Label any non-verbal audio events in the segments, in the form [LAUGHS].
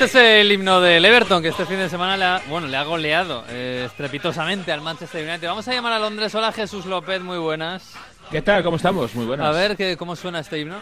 Este es el himno del Everton, que este fin de semana le ha, bueno, le ha goleado eh, estrepitosamente al Manchester United. Vamos a llamar a Londres. Hola Jesús López, muy buenas. ¿Qué tal? ¿Cómo estamos? Muy buenas. A ver ¿qué, cómo suena este himno.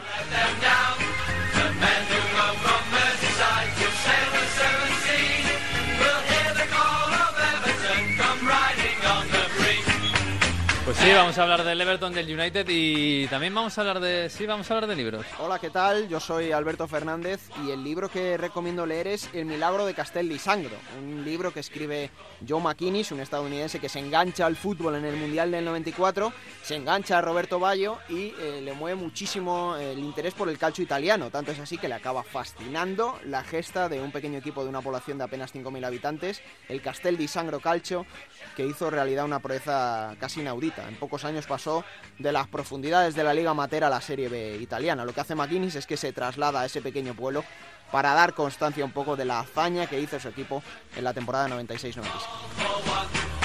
Pues sí, vamos a hablar del Everton, del United y también vamos a hablar de, sí, vamos a hablar de libros. Hola, ¿qué tal? Yo soy Alberto Fernández y el libro que recomiendo leer es El milagro de Castel di Sangro, un libro que escribe Joe McInnes, un estadounidense que se engancha al fútbol en el Mundial del 94, se engancha a Roberto Baggio y eh, le mueve muchísimo el interés por el calcio italiano, tanto es así que le acaba fascinando la gesta de un pequeño equipo de una población de apenas 5.000 habitantes, el Castel di Sangro Calcio, que hizo realidad una proeza casi inaudita. En pocos años pasó de las profundidades de la Liga Amateur a la Serie B italiana. Lo que hace McGuinness es que se traslada a ese pequeño pueblo para dar constancia un poco de la hazaña que hizo su equipo en la temporada 96-97.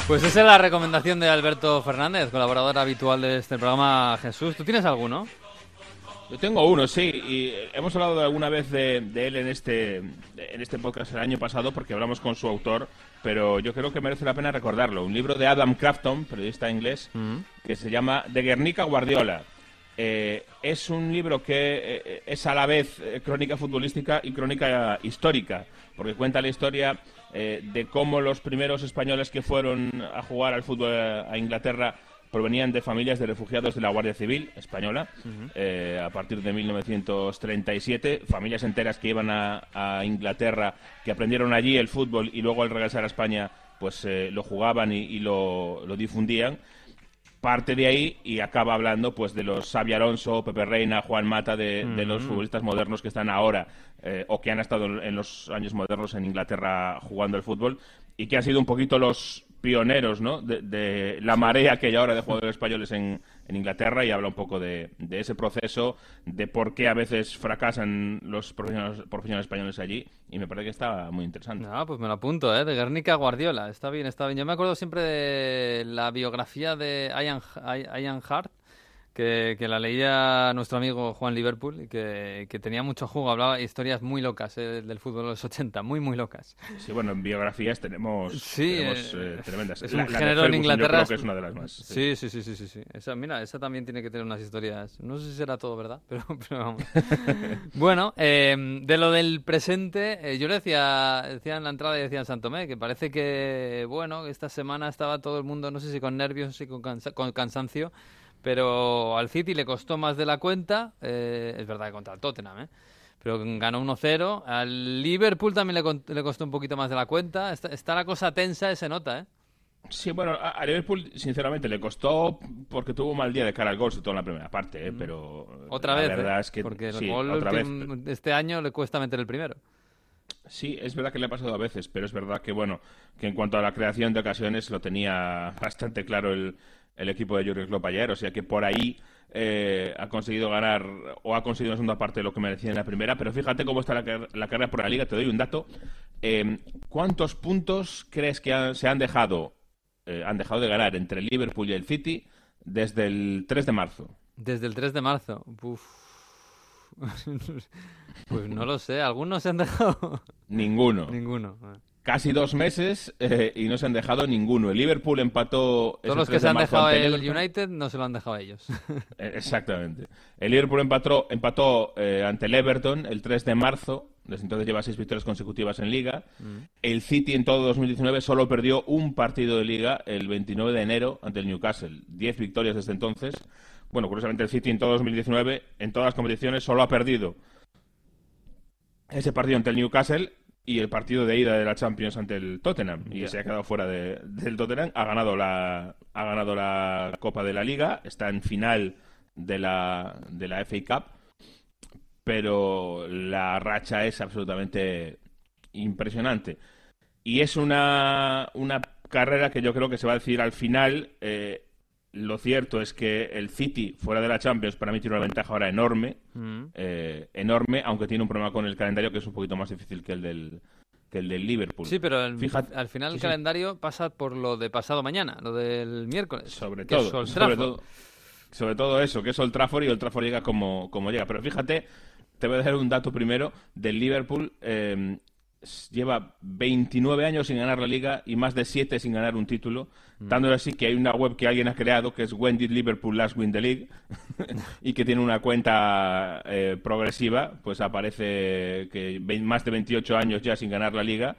Pues esa es la recomendación de Alberto Fernández, colaborador habitual de este programa. Jesús, ¿tú tienes alguno? Yo tengo uno, sí, y hemos hablado alguna vez de, de, él en este, en este podcast el año pasado porque hablamos con su autor, pero yo creo que merece la pena recordarlo. Un libro de Adam Crafton, periodista inglés, mm. que se llama De Guernica Guardiola. Eh, es un libro que eh, es a la vez eh, crónica futbolística y crónica histórica, porque cuenta la historia de cómo los primeros españoles que fueron a jugar al fútbol a Inglaterra provenían de familias de refugiados de la Guardia Civil española eh, a partir de 1937, familias enteras que iban a, Inglaterra, que aprendieron allí el fútbol y luego al regresar a España pues eh, lo jugaban y, lo, difundían. Parte de ahí y acaba hablando pues de los Xavi Alonso, Pepe Reina, Juan Mata, de, los futbolistas modernos que están ahora eh, o que han estado en los años modernos en Inglaterra jugando el fútbol y que han sido un poquito los pioneros ¿no? de, la marea que hay ahora de jugadores españoles en, Inglaterra y habla un poco de, ese proceso, de por qué a veces fracasan los profesionales, profesionales, españoles allí y me parece que está muy interesante. Ah, pues me lo apunto, ¿eh? de Guernica Guardiola, está bien, está bien. Yo me acuerdo siempre de la biografía de Ian, Ian Hart, que, la leía nuestro amigo Juan Liverpool y que, tenía mucho juego, hablaba historias muy locas eh, del fútbol de los 80, muy, muy locas. Sí, bueno, en biografías tenemos, sí, eh, eh, tremendas. Es un género en Inglaterra. que es una de las más. Sí, sí, sí, sí, sí. sí. Esa, mira, esa también tiene que tener unas historias. No sé si será todo verdad, [LAUGHS] pero, vamos. [LAUGHS] bueno, de lo del presente, yo le decía, decía en la entrada y decía en Santomé que parece que, bueno, esta semana estaba todo el mundo, no sé si con nervios, o con, con cansancio pero al City le costó más de la cuenta, eh, es verdad que contra el Tottenham, ¿eh? pero ganó 1-0. Al Liverpool también le, costó un poquito más de la cuenta. Está, la cosa tensa, se nota, ¿eh? Sí, bueno, a, Liverpool sinceramente le costó porque tuvo un mal día de cara al gol, sobre todo en la primera parte, ¿eh? mm. pero otra la vez, verdad ¿eh? es que porque el gol este año le cuesta meter el primero. Sí, es verdad que le ha pasado a veces, pero es verdad que bueno, que en cuanto a la creación de ocasiones lo tenía bastante claro el, el equipo de Jurgen Klopp ayer, o sea que por ahí eh, ha conseguido ganar o ha conseguido una segunda parte de lo que merecía en la primera, pero fíjate cómo está la, carrera por la liga, te doy un dato. Eh, ¿Cuántos puntos crees que se han dejado, eh, han dejado de ganar entre el Liverpool y el City desde el 3 de marzo? Desde el 3 de marzo. [LAUGHS] pues no lo sé, ¿algunos se han dejado? Ninguno. Ninguno casi dos meses eh, y no se han dejado ninguno. El Liverpool empató. Todos los que se han dejado el United no se lo han dejado ellos. [LAUGHS] Eh, exactamente. El Liverpool empató, empató eh, ante el Everton el 3 de marzo. Desde entonces lleva seis victorias consecutivas en Liga. Mm. El City en todo 2019 solo perdió un partido de Liga el 29 de enero ante el Newcastle. Diez victorias desde entonces. Bueno, curiosamente el City en todo 2019, en todas las competiciones, solo ha perdido ese partido ante el Newcastle y el partido de ida de la Champions ante el Tottenham. Y se ha quedado fuera del Tottenham. Ha ganado la ha ganado la Copa de la Liga. Está en final de la de la FA Cup. Pero la racha es absolutamente impresionante. Y es una una carrera que yo creo que se va a decir al final eh, lo cierto es que el City, fuera de la Champions, para mí tiene una ventaja ahora enorme, mm. eh, enorme, aunque tiene un problema con el calendario que es un poquito más difícil que el del, que el del Liverpool. Sí, pero al final el calendario pasa por lo de pasado mañana, lo del miércoles. Sobre todo, sobre todo, sobre todo eso, que es Old Trafford y Old Trafford llega como, como llega. Pero fíjate, te voy a dar un dato primero del Liverpool. Eh, lleva 29 años sin ganar la liga y más de 7 sin ganar un título, dándole así que hay una web que alguien ha creado que es When did Liverpool last win the league [LAUGHS] y que tiene una cuenta eh, progresiva, pues aparece que más de 28 años ya sin ganar la liga.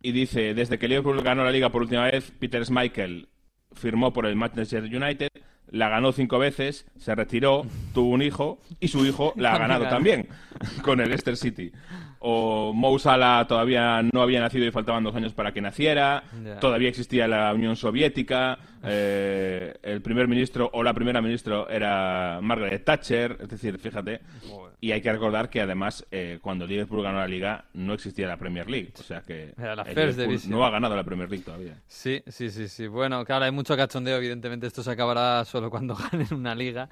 Y dice, desde que Liverpool ganó la liga por última vez, Peter Schmeichel firmó por el Manchester United, la ganó cinco veces, se retiró, tuvo un hijo y su hijo la ha [LAUGHS] ganado también [LAUGHS] con el Leicester City. O Mo Salah todavía no había nacido y faltaban dos años para que naciera, todavía existía la Unión Soviética, eh, el primer ministro o la primera ministra era Margaret Thatcher, es decir, fíjate. Y hay que recordar que además eh, cuando Liverpool ganó la liga no existía la Premier League, o sea que no ha ganado la Premier League todavía. Sí, sí, sí, sí. Bueno, claro, hay mucho cachondeo, evidentemente esto se acabará solo cuando [LAUGHS] ganen una liga,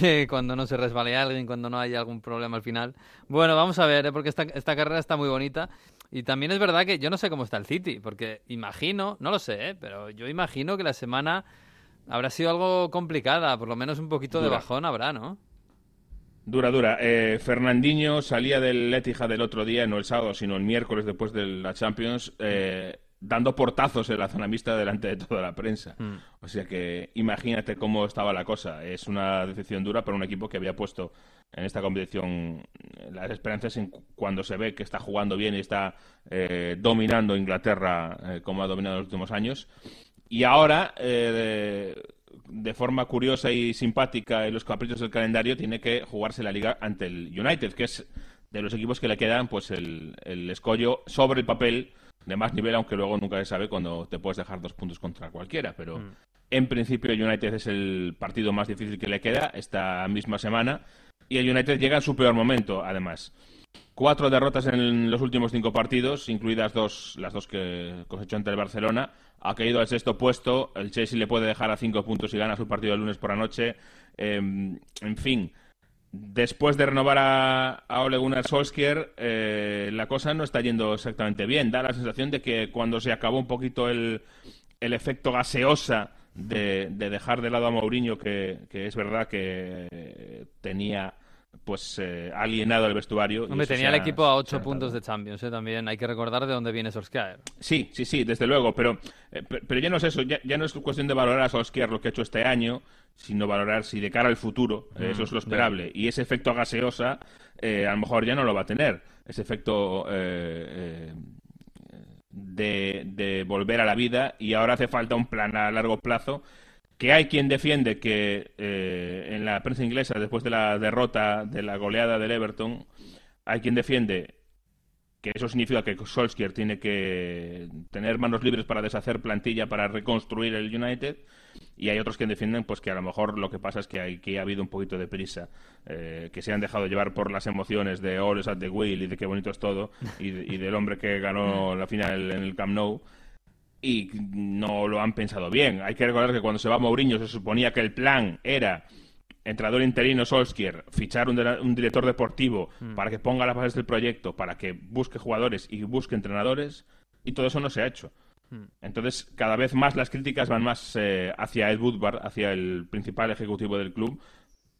que cuando no se resbale alguien, cuando no haya algún problema al final. Bueno, vamos a ver, ¿eh? porque esta, esta carrera está muy bonita. Y también es verdad que yo no sé cómo está el City, porque imagino, no lo sé, ¿eh? pero yo imagino que la semana habrá sido algo complicada, por lo menos un poquito de bajón habrá, ¿no? Dura, dura. Eh, Fernandinho salía del Letija del otro día, no el sábado, sino el miércoles después de la Champions, eh, dando portazos en la zona mixta delante de toda la prensa. Mm. O sea que imagínate cómo estaba la cosa. Es una decepción dura para un equipo que había puesto en esta competición las esperanzas en cuando se ve que está jugando bien y está eh, dominando Inglaterra como ha dominado en los últimos años. Y ahora, de forma curiosa y simpática en los caprichos del calendario, tiene que jugarse la liga ante el United, que es de los equipos que le quedan pues el, escollo sobre el papel de más nivel, aunque luego nunca se sabe cuando te puedes dejar dos puntos contra cualquiera. Pero mm. en principio el United es el partido más difícil que le queda esta misma semana. Y el United llega en su peor momento, además. Cuatro derrotas en los últimos cinco partidos, incluidas dos, las dos que cosechó ante el Barcelona. Ha caído al sexto puesto. El Chelsea le puede dejar a cinco puntos y gana su partido el lunes por la noche. Em, en fin, después de renovar a, Ole Gunnar Solskjaer, eh, la cosa no está yendo exactamente bien. Da la sensación de que cuando se acabó un poquito el, el efecto gaseosa de, dejar de lado a Mourinho, que, que es verdad que tenía pues eh, alienado el vestuario. Hombre, tenía el equipo a ocho puntos de Champions, ¿eh? también hay que recordar de dónde viene Solskjaer. Sí, sí, sí, desde luego, pero, eh, pero ya no es eso, ya, no es cuestión de valorar a Solskjaer lo que ha hecho este año, sino valorar si de cara al futuro, eh, eso es lo mm, esperable, y ese efecto gaseosa a lo mejor ya no lo va a tener, ese efecto de, de volver a la vida, y ahora hace falta un plan a largo plazo que hay quien defiende que eh, en la prensa inglesa, después de la derrota de la goleada del Everton, hay quien defiende que eso significa que Solskjaer tiene que tener manos libres para deshacer plantilla para reconstruir el United y hay otros que defienden pues que a lo mejor lo que pasa es que, hay, que ha habido un poquito de prisa eh, que se han dejado llevar por las emociones de All at the Wheel y de qué bonito es todo y, y del hombre que ganó la final en el Camp Nou y no lo han pensado bien. Hay que recordar que cuando se va Mourinho se suponía que el plan era entrenador interino Solskjaer, fichar un, director deportivo hmm. para que ponga las bases del proyecto, para que busque jugadores y busque entrenadores, y todo eso no se ha hecho. Hmm. Entonces, cada vez más las críticas van más eh, hacia Ed Woodward, hacia el principal ejecutivo del club,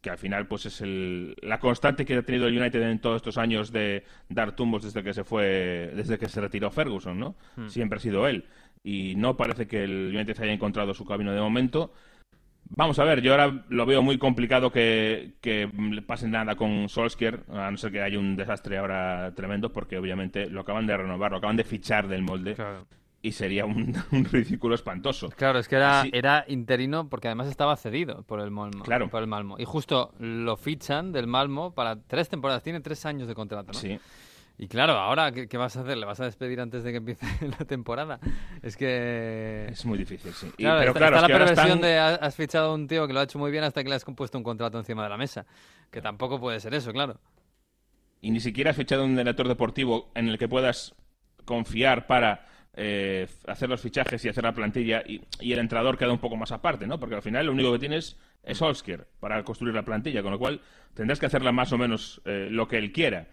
que al final pues es el, la constante que ha tenido el United en todos estos años de dar tumbos desde que se fue, desde que se retiró Ferguson, ¿no? Hmm. Siempre ha sido él y no parece que el United haya encontrado su camino de momento. Vamos a ver, yo ahora lo veo muy complicado que, que pase nada con Solskjaer, a no ser que haya un desastre ahora tremendo, porque obviamente lo acaban de renovar, lo acaban de fichar del molde. Y sería [LAUGHS] un, ridículo espantoso. Claro, es que era, era interino porque además estaba cedido por el Malmo. Claro. Por el Malmo. Y justo lo fichan del Malmo para tres temporadas. Tiene tres años de contrato, ¿no? Sí. Y claro, ahora, ¿qué, vas a hacer? ¿Le vas a despedir antes de que empiece [LAUGHS] la temporada? Es que... Es muy difícil, sí. Claro, pero claro, está la perversión de has fichado a un tío que lo ha hecho muy bien hasta que le has compuesto un contrato encima de la mesa. Que tampoco puede ser eso, claro. Y ni siquiera has fichado un director deportivo en el que puedas confiar para eh, hacer los fichajes y hacer la plantilla y, el entrenador queda un poco más aparte, ¿no? Porque al final lo único que tienes es Solskjaer para construir la plantilla, con lo cual tendrás que hacerla más o menos eh, lo que él quiera.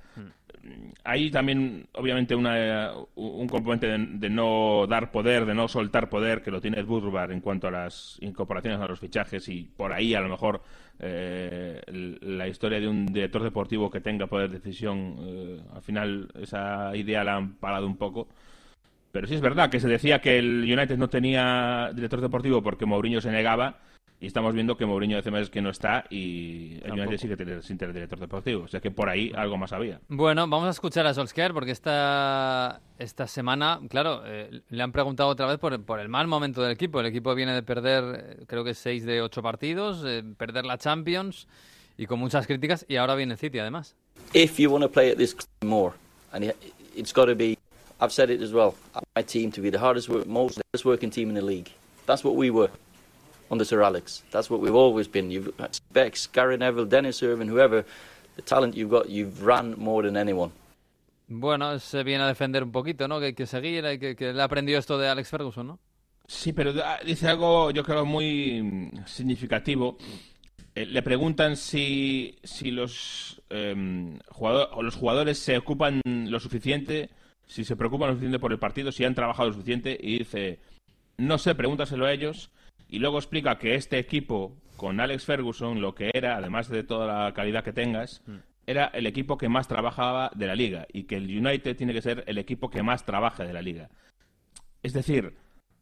Hay también, obviamente, una, un componente de, no dar poder, de no soltar poder, que lo tiene Woodward en cuanto a las incorporaciones a los fichajes y por ahí a lo mejor eh, la historia de un director deportivo que tenga poder de decisión, eh, al final esa idea la han parado un poco. Pero sí es verdad que se decía que el United no tenía director deportivo porque Mourinho se negaba y estamos viendo que Mourinho hace meses que no está y el United tiene sin director deportivo. O sea que por ahí algo más había. Bueno, vamos a escuchar a Solskjaer porque esta, esta semana, claro, eh, le han preguntado otra vez por, por, el mal momento del equipo. El equipo viene de perder, eh, creo que seis de ocho partidos, eh, perder la Champions y con muchas críticas y ahora viene el City además. If you want to play at this more, and it's got to be, I've said it as well, my team to be the hardest, most hardest working team in the league. That's what we were. Under Sir Alex. That's what we've always been. You've Bex, Gary Neville, Dennis Irvin, whoever, the talent you've got, you've ran more than anyone. Bueno, se viene a defender un poquito, ¿no? Que hay que seguir, hay que, que le aprendió esto de Alex Ferguson, ¿no? Sí, pero ah, dice algo, yo creo, muy significativo. Eh, le preguntan si, si los, eh, jugador, o los jugadores se ocupan lo suficiente, si se preocupan lo suficiente por el partido, si han trabajado lo suficiente, y dice, no sé, pregúntaselo a ellos, y luego explica que este equipo, con Alex Ferguson, lo que era, además de toda la calidad que tengas, mm. era el equipo que más trabajaba de la liga y que el United tiene que ser el equipo que más trabaja de la liga. Es decir,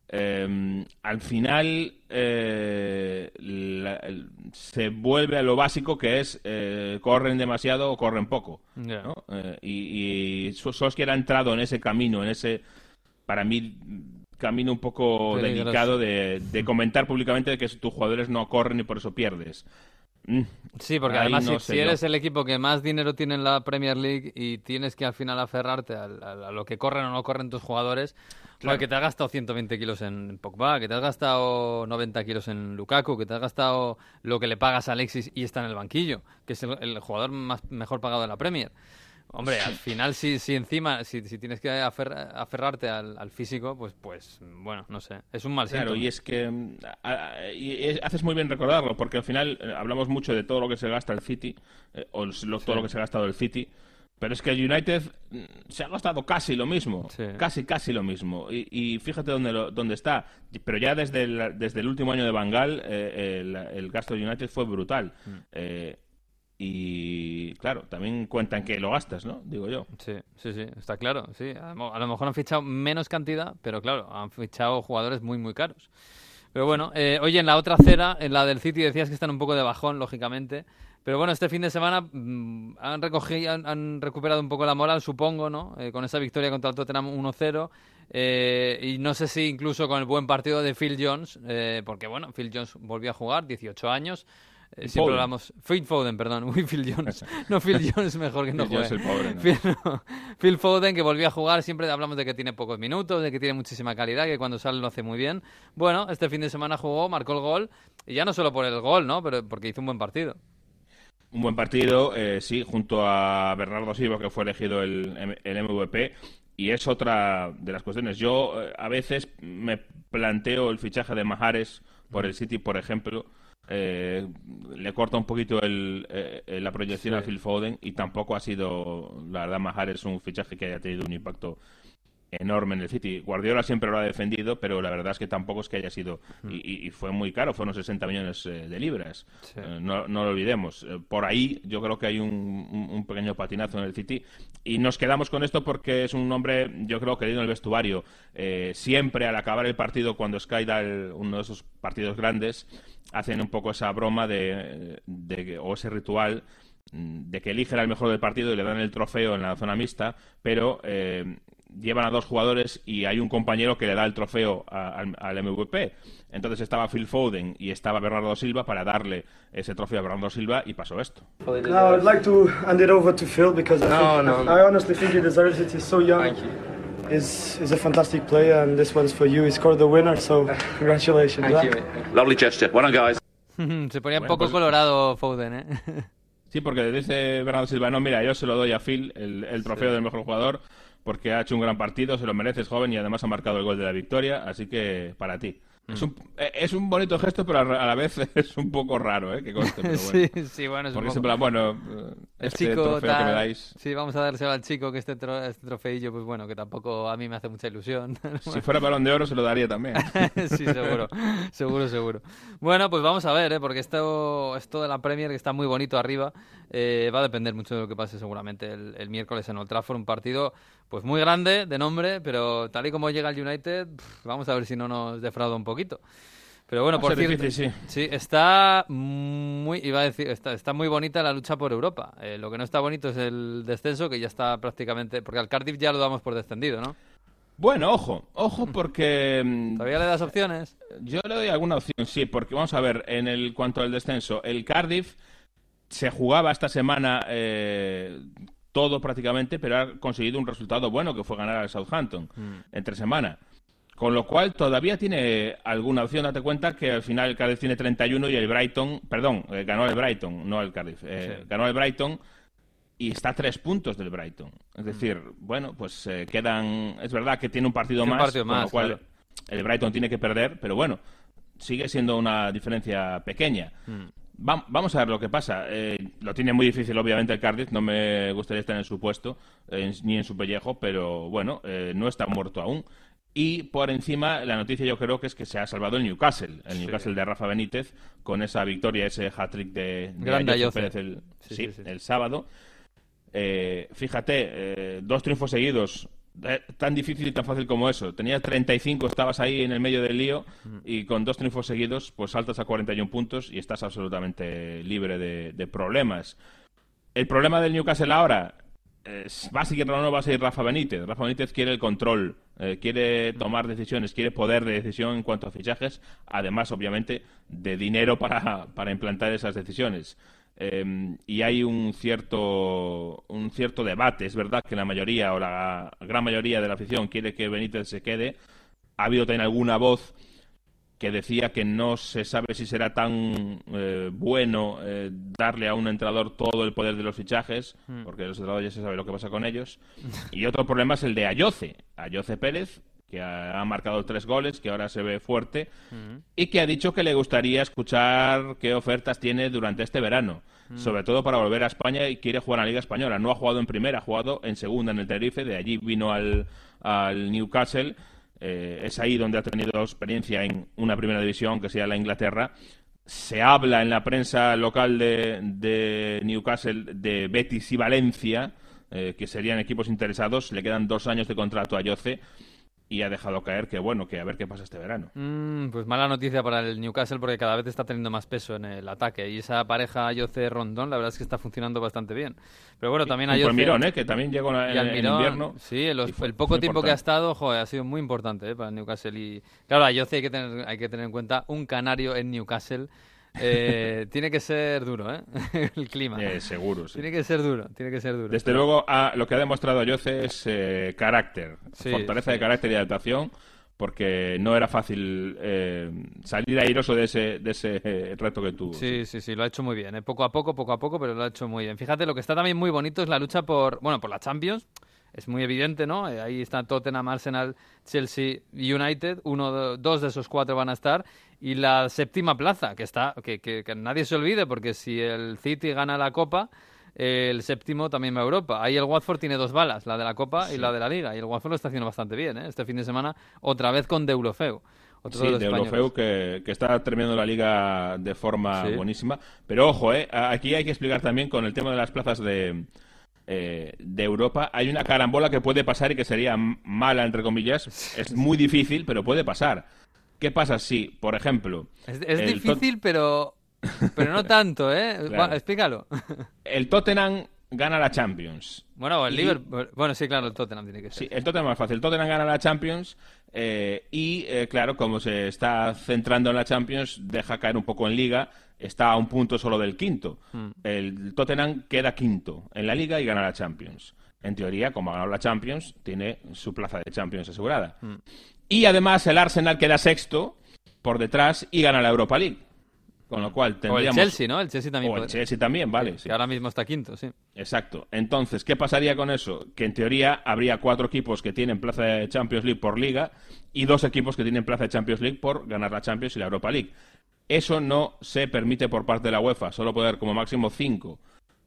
em, al final eh, se vuelve a lo básico que es eh, corren demasiado o corren poco. Eh, y, y Solskjaer ha entrado en ese camino, en ese, para mí, camino un poco delicado de, comentar públicamente que tus jugadores no corren y por eso pierdes. Mm, sí, porque además si, eres el equipo que más dinero tiene en la Premier League y tienes que al final aferrarte a, lo que corren o no corren tus jugadores, claro. que te has gastado 120 kilos en Pogba, que te has gastado 90 kilos en Lukaku, que te has gastado lo que le pagas a Alexis y está en el banquillo, que es el, jugador más mejor pagado de la Premier. Hombre, al final, si, si encima, si, tienes que aferrarte al, físico, pues, pues, bueno, no sé, es un mal Claro, y es que y haces muy bien recordarlo, porque al final eh, hablamos mucho de todo lo que se gasta el City, eh, o todo lo que se ha gastado el City, pero es que el United mm, se ha gastado casi lo mismo, casi, casi lo mismo. Y, fíjate dónde, dónde está. Pero ya desde el, desde el último año de Bangal, eh, el, gasto de United fue brutal. Mm. Y claro, también cuentan que lo gastas, ¿no? Digo yo. Sí, sí, sí, está claro. Sí, a lo mejor han fichado menos cantidad, pero claro, han fichado jugadores muy, muy caros. Pero bueno, eh, oye, en la otra cera, en la del City, decías que están un poco de bajón, lógicamente. Pero bueno, este fin de semana mm, han, recogido, han, recuperado un poco la moral, supongo, ¿no? Eh, con esa victoria contra el Tottenham 1-0. Eh, y no sé si incluso con el buen partido de Phil Jones, porque bueno, Phil Jones volvió a jugar, 18 años. Eh, siempre hablamos. Phil Foden, perdón. [LAUGHS] Phil Jones. No, Phil Jones mejor que no juegue. El pobre, [LAUGHS] Phil, Foden, que volvió a jugar. Siempre hablamos de que tiene pocos minutos, de que tiene muchísima calidad, que cuando sale lo hace muy bien. Bueno, este fin de semana jugó, marcó el gol. Y ya no solo por el gol, ¿no? Pero porque hizo un buen partido. Un buen partido, eh, sí, junto a Bernardo Silva, que fue elegido el, el MVP. Y es otra de las cuestiones. Yo eh, a veces me planteo el fichaje de Majares por el City, por ejemplo eh, le corta un poquito el, eh, la proyección a Phil Foden y tampoco ha sido, la verdad, Majar es un fichaje que haya tenido un impacto enorme en el City. Guardiola siempre lo ha defendido, pero la verdad es que tampoco es que haya sido. Mm. Y, fue muy caro, fueron 60 millones eh, de libras. Eh, no, no, lo olvidemos. Eh, por ahí yo creo que hay un, pequeño patinazo en el City. Y nos quedamos con esto porque es un hombre, yo creo, querido en el vestuario. siempre al acabar el partido, cuando Sky da uno de esos partidos grandes, hacen un poco esa broma de, de o ese ritual de que eligen al mejor del partido y le dan el trofeo en la zona mixta, pero llevan a dos jugadores y hay un compañero que le da el trofeo al, MVP. Entonces estaba Phil Foden y estaba Bernardo Silva para darle ese trofeo a Bernardo Silva y pasó esto. No, I'd like to hand it over to Phil because I, no, think, no, I honestly think he deserves it. He's so young. Thank you. He's, he's a fantastic player and this one's for you. He scored the winner, so [LAUGHS] congratulations. Thank you. Lovely gesture. Done, guys. [LAUGHS] Se ponía un poco pues- colorado Foden, ¿eh? Sí, porque dice Bernardo Silva, no, mira, yo se lo doy a Phil, el, el trofeo del mejor jugador, porque ha hecho un gran partido, se lo mereces joven y además ha marcado el gol de la victoria, así que para ti. Es un, eh, es un bonito gesto, pero a la vez [LAUGHS] es un poco raro, ¿eh? Que conste, pero [LAUGHS] bueno. sí, sí, bueno, es Porque un poco... plan, bueno, El este chico trofeo que tal- me dais, Sí, vamos a dárselo al chico que este, tro- este trofeillo, pues bueno, que tampoco a mí me hace mucha ilusión. [LAUGHS] si fuera balón de oro se lo daría también. sí, seguro, seguro, seguro. Bueno, pues vamos a ver, ¿eh? porque esto, esto de la Premier, que está muy bonito arriba, eh, va a depender mucho de lo que pase seguramente el, el miércoles en Old Trafford, un partido pues muy grande de nombre, pero tal y como llega el United, pff, vamos a ver si no nos defrauda un poquito. Pero bueno, por cierto, difícil, sí. está muy, iba a decir, está, está muy bonita la lucha por Europa. Eh, lo que no está bonito es el descenso, que ya está prácticamente, porque al Cardiff ya lo damos por descendido, ¿no? Bueno, ojo, ojo porque mm, ¿Todavía le das opciones? yo le doy alguna opción, sí, porque vamos a ver, en el cuanto al descenso, el Cardiff se jugaba esta semana eh, todo prácticamente, pero ha conseguido un resultado bueno, que fue ganar al Southampton entre semana. Con lo cual todavía tiene alguna opción. Date cuenta que al final el Cardiff tiene 31 y el Brighton, perdón, eh, ganó el Brighton, no el Cardiff, eh, Sí. ganó el Brighton y está a tres puntos del Brighton. Es decir, bueno, pues eh, quedan. Es verdad que tiene un partido Tiene un más, partido con lo más, cual claro. el Brighton tiene que perder, pero bueno, sigue siendo una diferencia pequeña. Va- vamos a ver lo que pasa. Eh, lo tiene muy difícil, obviamente, el Cardiff. No me gustaría estar en su puesto, ni en su pellejo, pero bueno, eh, no está muerto aún. Y por encima, la noticia yo creo que es que se ha salvado el Newcastle, el Newcastle de Rafa Benítez, con esa victoria, ese hat-trick de, de Grande Ayoce Ayoce. Pérez el, Sí, el sábado. Eh, fíjate, eh, dos triunfos seguidos, eh, tan difícil y tan fácil como eso. Tenías 35, estabas ahí en el medio del lío y con dos triunfos seguidos, pues saltas a 41 puntos y estás absolutamente libre de, de problemas. El problema del Newcastle ahora, ¿va a seguir no va a seguir Rafa Benítez? Rafa Benítez quiere el control, eh, quiere tomar decisiones, quiere poder de decisión en cuanto a fichajes, además, obviamente, de dinero para, para implantar esas decisiones. Eh, y hay un cierto, un cierto debate. Es verdad que la mayoría o la gran mayoría de la afición quiere que Benítez se quede. Ha habido también alguna voz que decía que no se sabe si será tan eh, bueno eh, darle a un entrenador todo el poder de los fichajes, porque los entrenadores ya se sabe lo que pasa con ellos. Y otro problema es el de Ayoce, Ayoce Pérez, que ha, ha marcado tres goles, que ahora se ve fuerte, y que ha dicho que le gustaría escuchar qué ofertas tiene durante este verano, sobre todo para volver a España y quiere jugar a la Liga Española. No ha jugado en primera, ha jugado en segunda en el Tenerife, de allí vino al, al Newcastle. Eh, es ahí donde ha tenido experiencia en una primera división, que sea la Inglaterra. Se habla en la prensa local de, de Newcastle de Betis y Valencia, eh, que serían equipos interesados. Le quedan dos años de contrato a Yoce y ha dejado caer que, bueno, que a ver qué pasa este verano. Mm, pues mala noticia para el Newcastle porque cada vez está teniendo más peso en el ataque y esa pareja Ayoce-Rondón la verdad es que está funcionando bastante bien. Pero bueno, también Junto Ayoce... al Mirón, ¿eh? que también llegó en, en Almirón, invierno. Sí, los- y fue- el poco tiempo que ha estado, joder, ha sido muy importante eh, para el Newcastle. Y claro, Ayoce hay que tener, hay que tener en cuenta un canario en Newcastle. Eh, tiene que ser duro, ¿eh? [LAUGHS] el clima. Eh, seguro, sí. Tiene que ser duro, tiene que ser duro. Desde luego, ah, lo que ha demostrado Yoce es eh, carácter, Sí, fortaleza sí. de carácter y adaptación, porque no era fácil eh, salir airoso de ese, de ese eh, reto que tuvo. Sí, sí, sí, lo ha hecho muy bien. ¿eh? Poco a poco, poco a poco, pero lo ha hecho muy bien. Fíjate, lo que está también muy bonito es la lucha por, bueno, por la Champions. Es muy evidente, ¿no? Eh, ahí están Tottenham, Arsenal, Chelsea United. Uno, dos de esos cuatro van a estar. Y la séptima plaza, que está, que, que- que nadie se olvide, porque si el City gana la Copa, el séptimo también va a Europa. Ahí el Watford tiene dos balas, la de la Copa y la de la Liga. Y el Watford lo está haciendo bastante bien, ¿eh? Este fin de semana, otra vez con Deulofeu. Otro Sí, de que, que está terminando la liga de forma Sí. buenísima. Pero ojo, eh, aquí hay que explicar también con el tema de las plazas de, eh, de Europa. Hay una carambola que puede pasar y que sería mala, entre comillas. Es muy difícil, pero puede pasar. ¿Qué pasa si, por ejemplo... Es, difícil, pero, pero no tanto, ¿eh? [LAUGHS] Claro. Explícalo. [LAUGHS] el Tottenham gana la Champions. Bueno, el Y- Liverpool. Bueno, sí, claro, el Tottenham tiene que Sí, ser. el Tottenham es más fácil. El Tottenham gana la Champions eh, y, eh, claro, como se está centrando en la Champions, deja caer un poco en Liga. Está a un punto solo del quinto. Hmm. El Tottenham queda quinto en la Liga y gana la Champions. En teoría, como ha ganado la Champions, tiene su plaza de Champions asegurada. Hmm. Y además el Arsenal queda sexto por detrás y gana la Europa League. Con lo cual O tendríamos... el Chelsea, ¿no? El Chelsea también. O el Chelsea también, vale. sí. Que ahora mismo está quinto, sí. Exacto. Entonces, ¿qué pasaría con eso? Que en teoría habría cuatro equipos que tienen plaza de Champions League por liga y dos equipos que tienen plaza de Champions League por ganar la Champions y la Europa League. Eso no se permite por parte de la UEFA, solo puede haber como máximo cinco.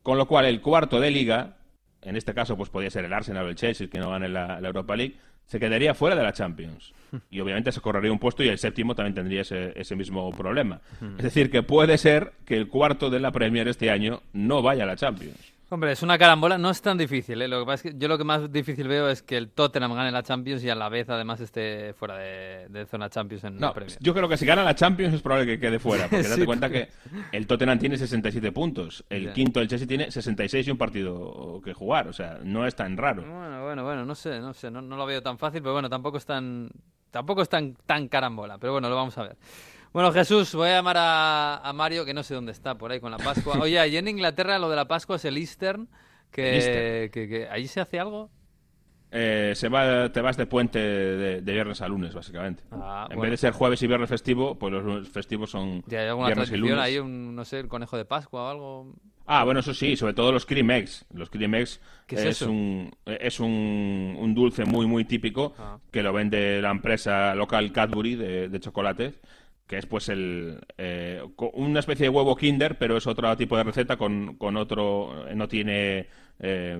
Con lo cual, el cuarto de liga, en este caso pues podría ser el Arsenal o el Chelsea que no gane la, la Europa League, se quedaría fuera de la Champions. Y obviamente se correría un puesto y el séptimo también tendría ese, ese mismo problema. Es decir, que puede ser que el cuarto de la Premier este año no vaya a la Champions. Hombre, es una carambola, no es tan difícil. ¿eh? Lo que pasa es que yo lo que más difícil veo es que el Tottenham gane la Champions y a la vez además esté fuera de, de zona Champions en No, la Premier. yo creo que si gana la Champions es probable que quede fuera, [LAUGHS] porque date Sí, cuenta que el Tottenham tiene 67 puntos, el quinto, el Chelsea, tiene 66 y un partido que jugar, o sea, no es tan raro. Bueno, bueno, bueno, no sé, no sé, no, no lo veo tan fácil, pero bueno, tampoco es tan, tampoco es tan, tan carambola, pero bueno, lo vamos a ver. Bueno, Jesús, voy a llamar a, a Mario, que no sé dónde está, por ahí con la Pascua. [LAUGHS] Oye, allí en Inglaterra lo de la Pascua es el Eastern, que, El que, que ¿allí se hace algo? Eh, se va, te vas de puente de, de viernes a lunes, básicamente. Ah, en bueno. vez de ser jueves y viernes festivo, pues los festivos son ¿Ya hay alguna viernes y lunes. ahí, un, no sé, el conejo de Pascua o algo? Ah, bueno, eso sí, sobre todo los cream eggs. Los cream eggs ¿Qué es un, es un, un dulce muy, muy típico Ah. que lo vende la empresa local Cadbury de, de chocolates, que es pues el eh, una especie de huevo Kinder, pero es otro tipo de receta con, con otro, no tiene eh,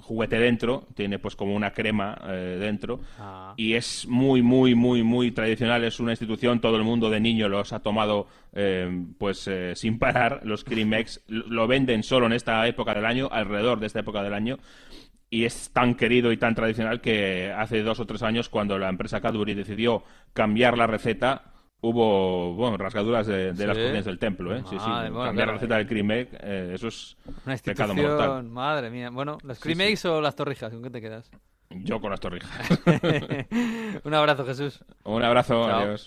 juguete dentro, tiene pues como una crema eh, dentro Ah. y es muy, muy, muy, muy tradicional. Es una institución, todo el mundo de niño los ha tomado eh, pues eh, sin parar. Los [LAUGHS] lo lo venden solo en esta época del año, alrededor de esta época del año. Y es tan querido y tan tradicional que hace dos o tres años, cuando la empresa Cadbury decidió cambiar la receta, hubo bueno, rasgaduras de, de las ¿Sí? cortinas del templo. ¿eh? Sí, sí. Bueno, cambiar claro. la receta del Cream eh, eso es Una pecado mortal. madre mía. Bueno, ¿los cream sí. o las torrijas? ¿Con qué te quedas? Yo con las torrijas. [LAUGHS] Un abrazo, Jesús. Un abrazo, Chao. adiós.